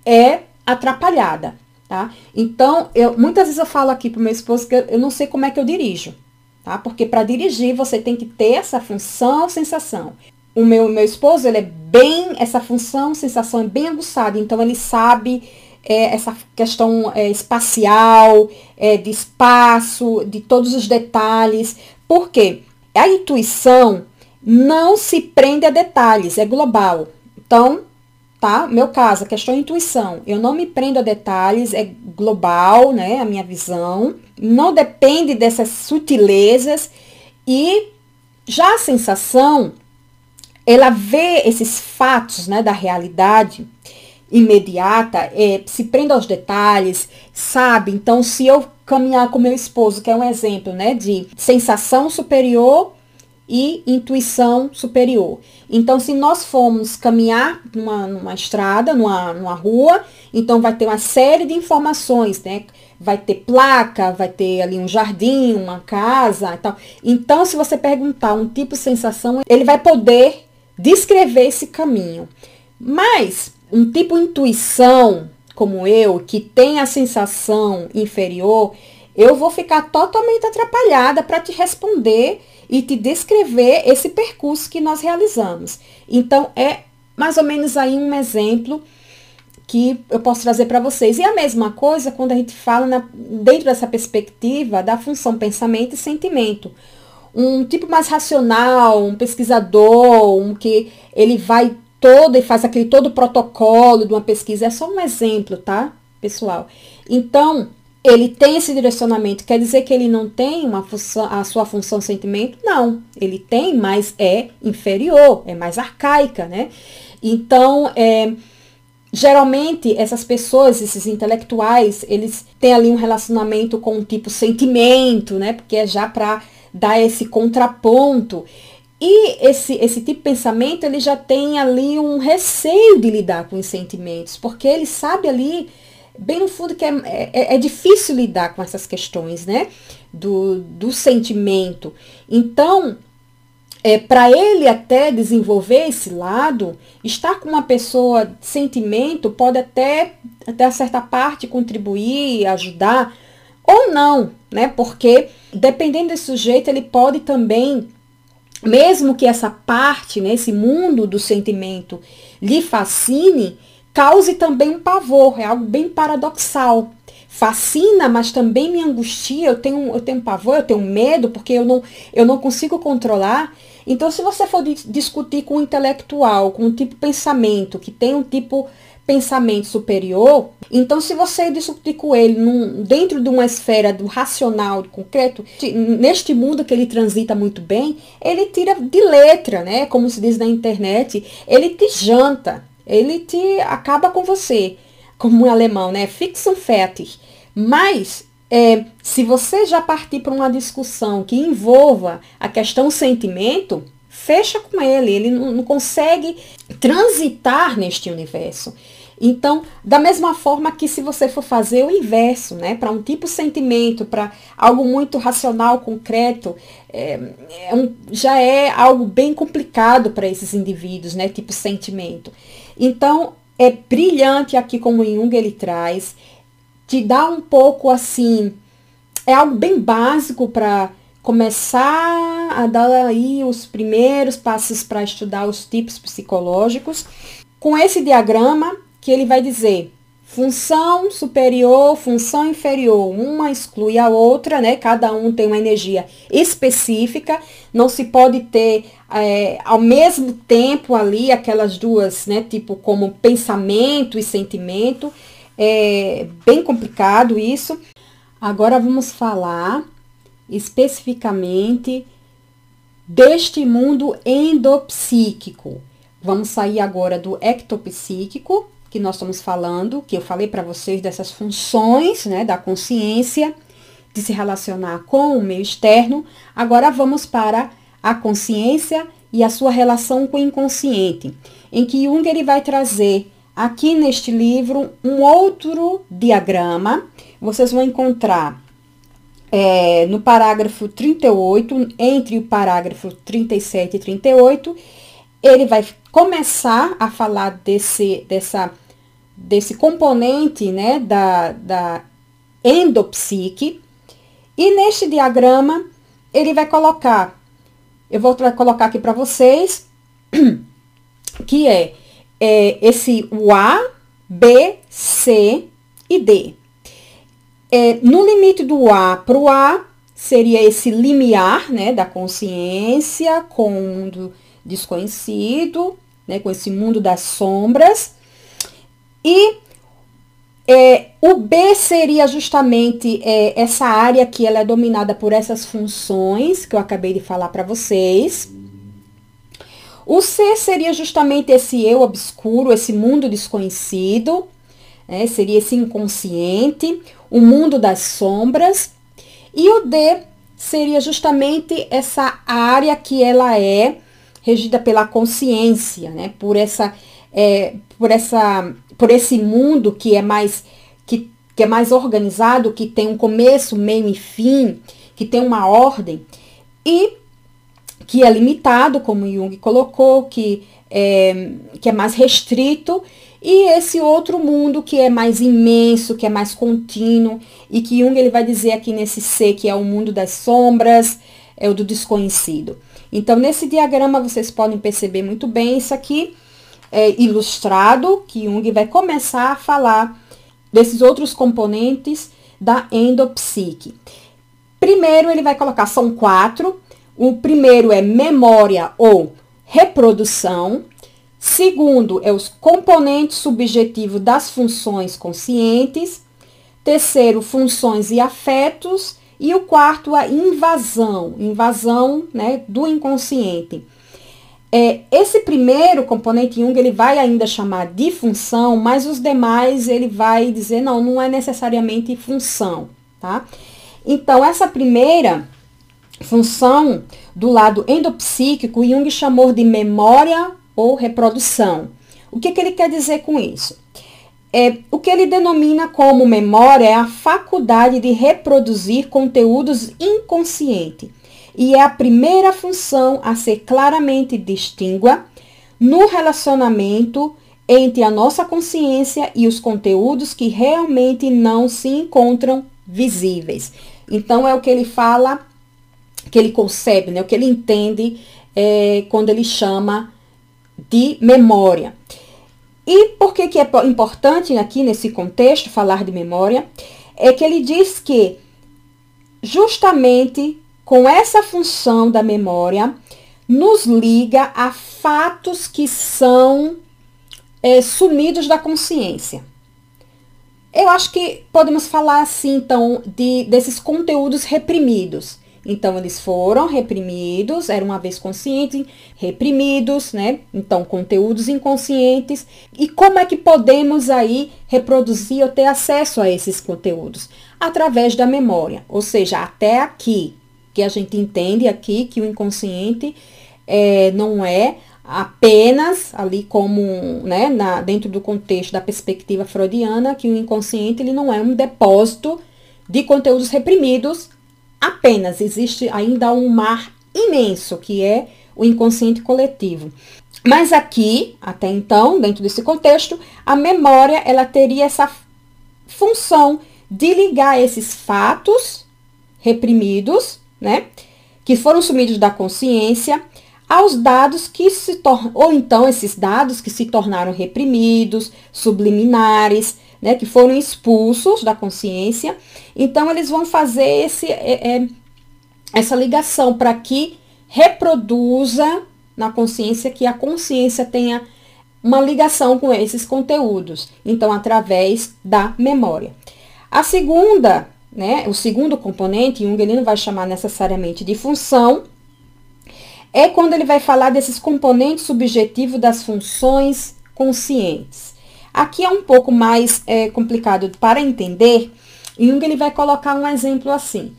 é atrapalhada, tá? Então, eu, muitas vezes eu falo aqui pro meu esposo que eu, eu não sei como é que eu dirijo tá? Porque para dirigir você tem que ter essa função, sensação. O meu, meu esposo, ele é bem, essa função, sensação é bem aguçada, então ele sabe é, essa questão é, espacial, é, de espaço, de todos os detalhes. Por quê? A intuição não se prende a detalhes, é global. Então, tá? Meu caso, a questão de intuição. Eu não me prendo a detalhes, é global, né? A minha visão. Não depende dessas sutilezas. E já a sensação, ela vê esses fatos, né, da realidade imediata, é, se prende aos detalhes, sabe? Então, se eu caminhar com meu esposo, que é um exemplo, né, de sensação superior e intuição superior. Então, se nós formos caminhar numa, numa estrada, numa, numa rua, então vai ter uma série de informações, né? Vai ter placa, vai ter ali um jardim, uma casa e tal. Então, se você perguntar um tipo de sensação, ele vai poder descrever esse caminho. Mas, um tipo intuição, como eu, que tem a sensação inferior, eu vou ficar totalmente atrapalhada para te responder e te descrever esse percurso que nós realizamos. Então, é mais ou menos aí um exemplo que eu posso trazer para vocês. E a mesma coisa quando a gente fala na, dentro dessa perspectiva da função pensamento e sentimento. Um tipo mais racional, um pesquisador, um que ele vai todo e faz aquele todo o protocolo de uma pesquisa. É só um exemplo, tá, pessoal? Então, ele tem esse direcionamento, quer dizer que ele não tem uma função, a sua função sentimento? Não, ele tem, mas é inferior, é mais arcaica, né? Então, é, geralmente essas pessoas, esses intelectuais, eles têm ali um relacionamento com um tipo sentimento, né? Porque é já para dar esse contraponto. E esse, esse tipo de pensamento, ele já tem ali um receio de lidar com os sentimentos, porque ele sabe ali bem no fundo que é, é, é difícil lidar com essas questões, né? Do, do sentimento. Então, é, para ele até desenvolver esse lado, estar com uma pessoa de sentimento pode até, até certa parte, contribuir, ajudar, ou não, né? Porque dependendo desse sujeito, ele pode também, mesmo que essa parte, né, esse mundo do sentimento lhe fascine, cause também um pavor, é algo bem paradoxal. Fascina, mas também me angustia, eu tenho, eu tenho pavor, eu tenho medo, porque eu não, eu não consigo controlar. Então, se você for discutir com um intelectual, com um tipo de pensamento, que tem um tipo pensamento superior, então se você discutir com ele num, dentro de uma esfera do racional, do concreto, neste mundo que ele transita muito bem, ele tira de letra, né? Como se diz na internet, ele te janta ele te acaba com você, como um alemão, né? Fixum fertig. Mas é, se você já partir para uma discussão que envolva a questão sentimento, fecha com ele, ele não, não consegue transitar neste universo. Então, da mesma forma que se você for fazer o inverso, né, para um tipo de sentimento, para algo muito racional, concreto, é, é um, já é algo bem complicado para esses indivíduos, né, tipo sentimento. Então, é brilhante aqui como Jung ele traz, te dá um pouco assim, é algo bem básico para começar a dar aí os primeiros passos para estudar os tipos psicológicos. Com esse diagrama, que ele vai dizer função superior, função inferior, uma exclui a outra, né? Cada um tem uma energia específica, não se pode ter é, ao mesmo tempo ali aquelas duas, né? Tipo como pensamento e sentimento, é bem complicado isso. Agora vamos falar especificamente deste mundo endopsíquico. Vamos sair agora do ectopsíquico que nós estamos falando, que eu falei para vocês dessas funções né, da consciência, de se relacionar com o meio externo. Agora vamos para a consciência e a sua relação com o inconsciente, em que Jung ele vai trazer aqui neste livro um outro diagrama. Vocês vão encontrar é, no parágrafo 38, entre o parágrafo 37 e 38, ele vai começar a falar desse, dessa desse componente né, da, da endopsique. E neste diagrama, ele vai colocar, eu vou colocar aqui para vocês, *clears throat* que é, é, esse o A, B, C e D. É, no limite do A para o A, seria esse limiar né, da consciência com o mundo desconhecido, né, com esse mundo das sombras. E é, o B seria justamente é, essa área que ela é dominada por essas funções que eu acabei de falar para vocês. O C seria justamente esse eu obscuro, esse mundo desconhecido, né? seria esse inconsciente, o mundo das sombras. E o D seria justamente essa área que ela é regida pela consciência, né? por essa, é, por essa por esse mundo que é mais que, que é mais organizado, que tem um começo, meio e fim, que tem uma ordem e que é limitado, como Jung colocou, que é, que é mais restrito, e esse outro mundo que é mais imenso, que é mais contínuo, e que Jung ele vai dizer aqui nesse C que é o mundo das sombras, é o do desconhecido. Então, nesse diagrama vocês podem perceber muito bem isso aqui é, ilustrado, que Jung vai começar a falar desses outros componentes da endopsique. Primeiro, ele vai colocar, são quatro. O primeiro é memória ou reprodução. Segundo, é os componentes subjetivos das funções conscientes. Terceiro, funções e afetos. E o quarto, a invasão, invasão né, do inconsciente. É, esse primeiro componente Jung, ele vai ainda chamar de função, mas os demais ele vai dizer, não, não é necessariamente função, tá? Então, essa primeira função do lado endopsíquico, Jung chamou de memória ou reprodução. O que, que ele quer dizer com isso? É, o que ele denomina como memória é a faculdade de reproduzir conteúdos inconscientes e é a primeira função a ser claramente distingua no relacionamento entre a nossa consciência e os conteúdos que realmente não se encontram visíveis. Então, é o que ele fala, que ele concebe, né? o que ele entende é, quando ele chama de memória. E por que, que é importante aqui nesse contexto falar de memória? É que ele diz que justamente com essa função da memória, nos liga a fatos que são é, sumidos da consciência. Eu acho que podemos falar assim, então, de, desses conteúdos reprimidos. Então, eles foram reprimidos, eram uma vez conscientes, reprimidos, né? Então, conteúdos inconscientes. E como é que podemos aí reproduzir ou ter acesso a esses conteúdos? Através da memória. Ou seja, até aqui, que a gente entende aqui que o inconsciente é, não é apenas ali como, né, na, dentro do contexto da perspectiva freudiana, que o inconsciente ele não é um depósito de conteúdos reprimidos apenas, existe ainda um mar imenso que é o inconsciente coletivo. Mas aqui, até então, dentro desse contexto, a memória ela teria essa função de ligar esses fatos reprimidos, né, que foram sumidos da consciência, aos dados que se tornam, ou então esses dados que se tornaram reprimidos, subliminares, né, que foram expulsos da consciência. Então, eles vão fazer esse, é, é, essa ligação para que reproduza na consciência, que a consciência tenha uma ligação com esses conteúdos. Então, através da memória. A segunda, né, o segundo componente, Jung ele não vai chamar necessariamente de função, é quando ele vai falar desses componentes subjetivos das funções conscientes. Aqui é um pouco mais é, complicado para entender. Jung ele vai colocar um exemplo assim.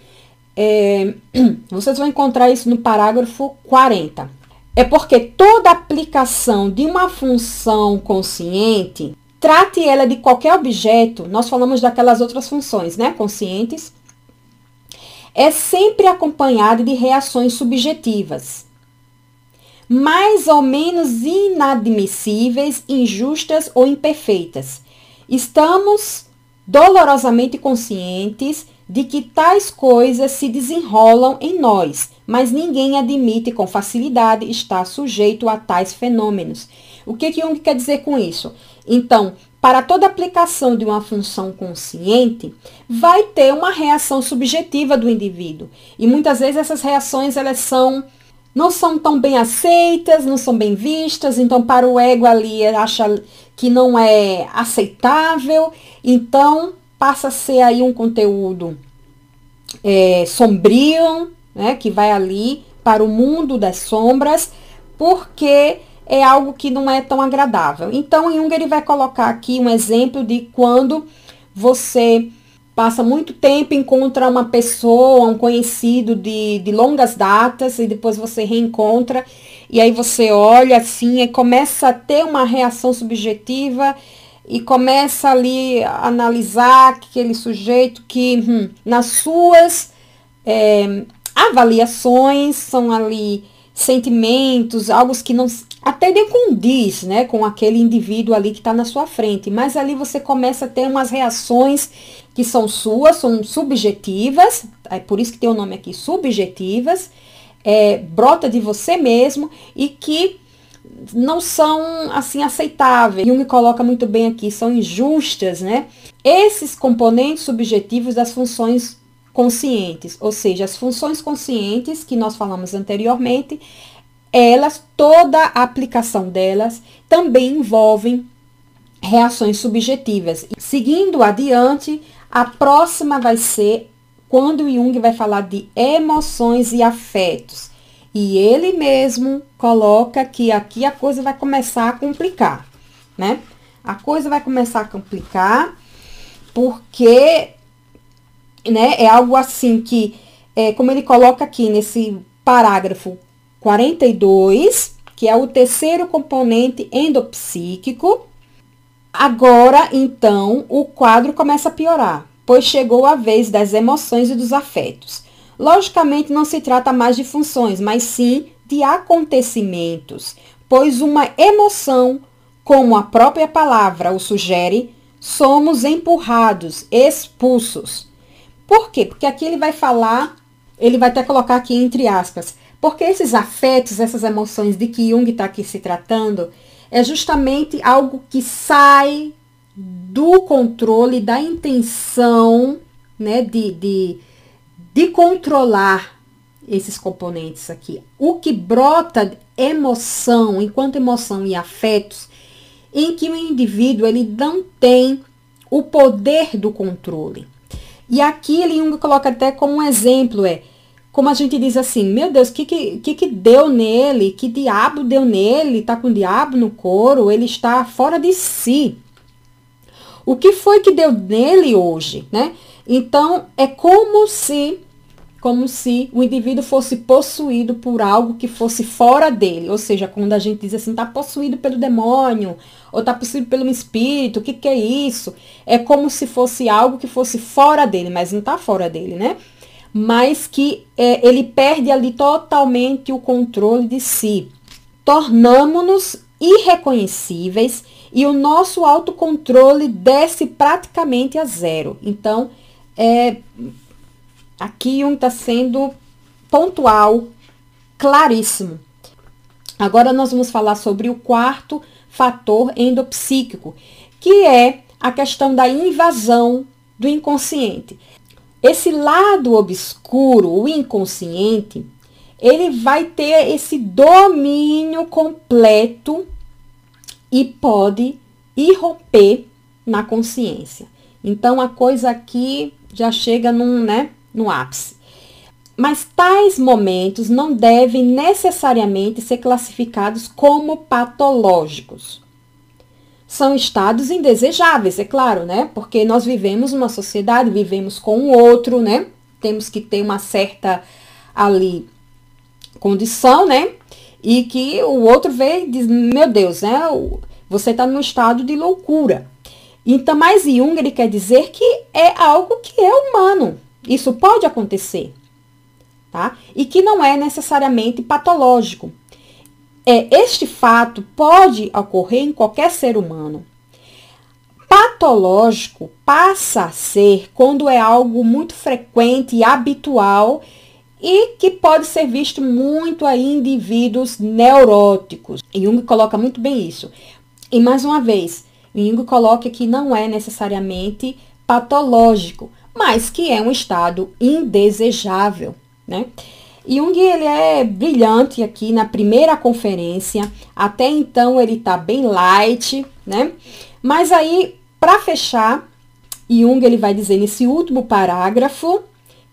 É, *clears throat* vocês vão encontrar isso no parágrafo 40. É porque toda aplicação de uma função consciente, trate ela de qualquer objeto, nós falamos daquelas outras funções, né, conscientes, é sempre acompanhada de reações subjetivas mais ou menos inadmissíveis, injustas ou imperfeitas. Estamos dolorosamente conscientes de que tais coisas se desenrolam em nós, mas ninguém admite com facilidade estar sujeito a tais fenômenos. O que, que Jung quer dizer com isso? Então, para toda aplicação de uma função consciente, vai ter uma reação subjetiva do indivíduo. E muitas vezes essas reações elas são não são tão bem aceitas, não são bem vistas, então para o ego ali acha que não é aceitável, então passa a ser aí um conteúdo é, sombrio, né, que vai ali para o mundo das sombras, porque é algo que não é tão agradável. Então, Jung ele vai colocar aqui um exemplo de quando você passa muito tempo, encontra uma pessoa, um conhecido de, de longas datas, e depois você reencontra, e aí você olha assim e começa a ter uma reação subjetiva e começa ali a analisar aquele sujeito que hum, nas suas é, avaliações são ali sentimentos, algo que não até nem condiz né, com aquele indivíduo ali que está na sua frente, mas ali você começa a ter umas reações que são suas, são subjetivas, é por isso que tem o nome aqui, subjetivas, é, brota de você mesmo e que não são assim aceitáveis. Jung coloca muito bem aqui, são injustas, né? Esses componentes subjetivos das funções conscientes, ou seja, as funções conscientes que nós falamos anteriormente, elas, toda a aplicação delas também envolvem reações subjetivas. Seguindo adiante, a próxima vai ser quando Jung vai falar de emoções e afetos. E ele mesmo coloca que aqui a coisa vai começar a complicar, né? A coisa vai começar a complicar porque né, é algo assim que, é, como ele coloca aqui nesse parágrafo 42, que é o terceiro componente endopsíquico, Agora, então, o quadro começa a piorar, pois chegou a vez das emoções e dos afetos. Logicamente, não se trata mais de funções, mas sim de acontecimentos, pois uma emoção, como a própria palavra o sugere, somos empurrados, expulsos. Por quê? Porque aqui ele vai falar, ele vai até colocar aqui entre aspas, porque esses afetos, essas emoções de que Jung está aqui se tratando, é justamente algo que sai do controle, da intenção né, de, de, de controlar esses componentes aqui. O que brota emoção, enquanto emoção e afetos, em que o indivíduo ele não tem o poder do controle. E aqui ele coloca até como um exemplo, é como a gente diz assim, meu Deus, o que, que, que deu nele? Que diabo deu nele? Tá com o diabo no couro? Ele está fora de si. O que foi que deu nele hoje, né? Então, é como se como se o indivíduo fosse possuído por algo que fosse fora dele. Ou seja, quando a gente diz assim, está possuído pelo demônio, ou está possuído pelo espírito, o que, que é isso? É como se fosse algo que fosse fora dele, mas não está fora dele, né? Mas que é, ele perde ali totalmente o controle de si. Tornamos-nos irreconhecíveis e o nosso autocontrole desce praticamente a zero. Então, é, Aqui Jung está sendo pontual, claríssimo. Agora nós vamos falar sobre o quarto fator endopsíquico, que é a questão da invasão do inconsciente. Esse lado obscuro, o inconsciente, ele vai ter esse domínio completo e pode irromper na consciência. Então a coisa aqui já chega num, né, no ápice. Mas tais momentos não devem necessariamente ser classificados como patológicos. São estados indesejáveis, é claro, né? Porque nós vivemos uma sociedade, vivemos com o outro, né? Temos que ter uma certa ali condição, né? E que o outro vê e diz, meu Deus, né? Você está num estado de loucura. Então, mais Jung ele quer dizer que é algo que é humano, isso pode acontecer, tá? E que não é necessariamente patológico. É, este fato pode ocorrer em qualquer ser humano. Patológico passa a ser quando é algo muito frequente e habitual e que pode ser visto muito em indivíduos neuróticos. Jung coloca muito bem isso. E mais uma vez, Jung coloca que não é necessariamente patológico, mas que é um estado indesejável, né? Jung ele é brilhante aqui na primeira conferência, até então ele tá bem light, né? Mas aí, para fechar, Jung ele vai dizer nesse último parágrafo,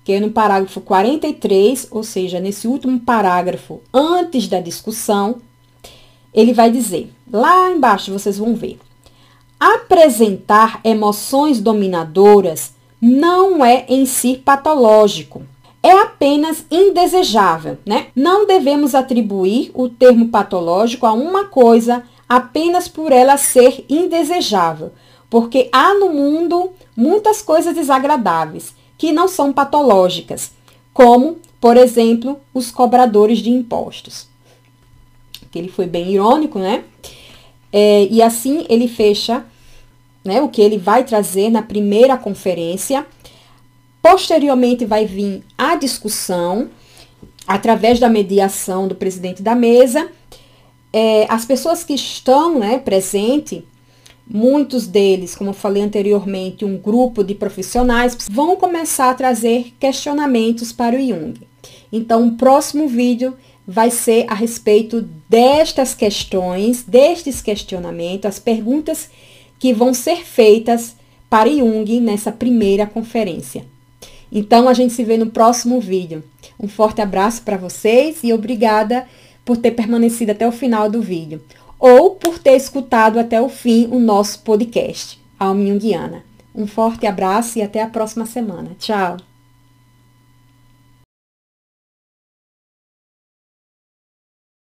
que é no parágrafo 43, ou seja, nesse último parágrafo antes da discussão, ele vai dizer, lá embaixo vocês vão ver, apresentar emoções dominadoras não é em si patológico. É apenas indesejável, né? Não devemos atribuir o termo patológico a uma coisa apenas por ela ser indesejável, porque há no mundo muitas coisas desagradáveis que não são patológicas, como, por exemplo, os cobradores de impostos. Que ele foi bem irônico, né? É, e assim ele fecha né, o que ele vai trazer na primeira conferência. Posteriormente vai vir a discussão através da mediação do presidente da mesa. É, as pessoas que estão né, presentes, muitos deles, como eu falei anteriormente, um grupo de profissionais, vão começar a trazer questionamentos para o Jung. Então, o próximo vídeo vai ser a respeito destas questões, destes questionamentos, as perguntas que vão ser feitas para Jung nessa primeira conferência. Então a gente se vê no próximo vídeo. Um forte abraço para vocês e obrigada por ter permanecido até o final do vídeo ou por ter escutado até o fim o nosso podcast, Alma Jungiana. Um forte abraço e até a próxima semana. Tchau!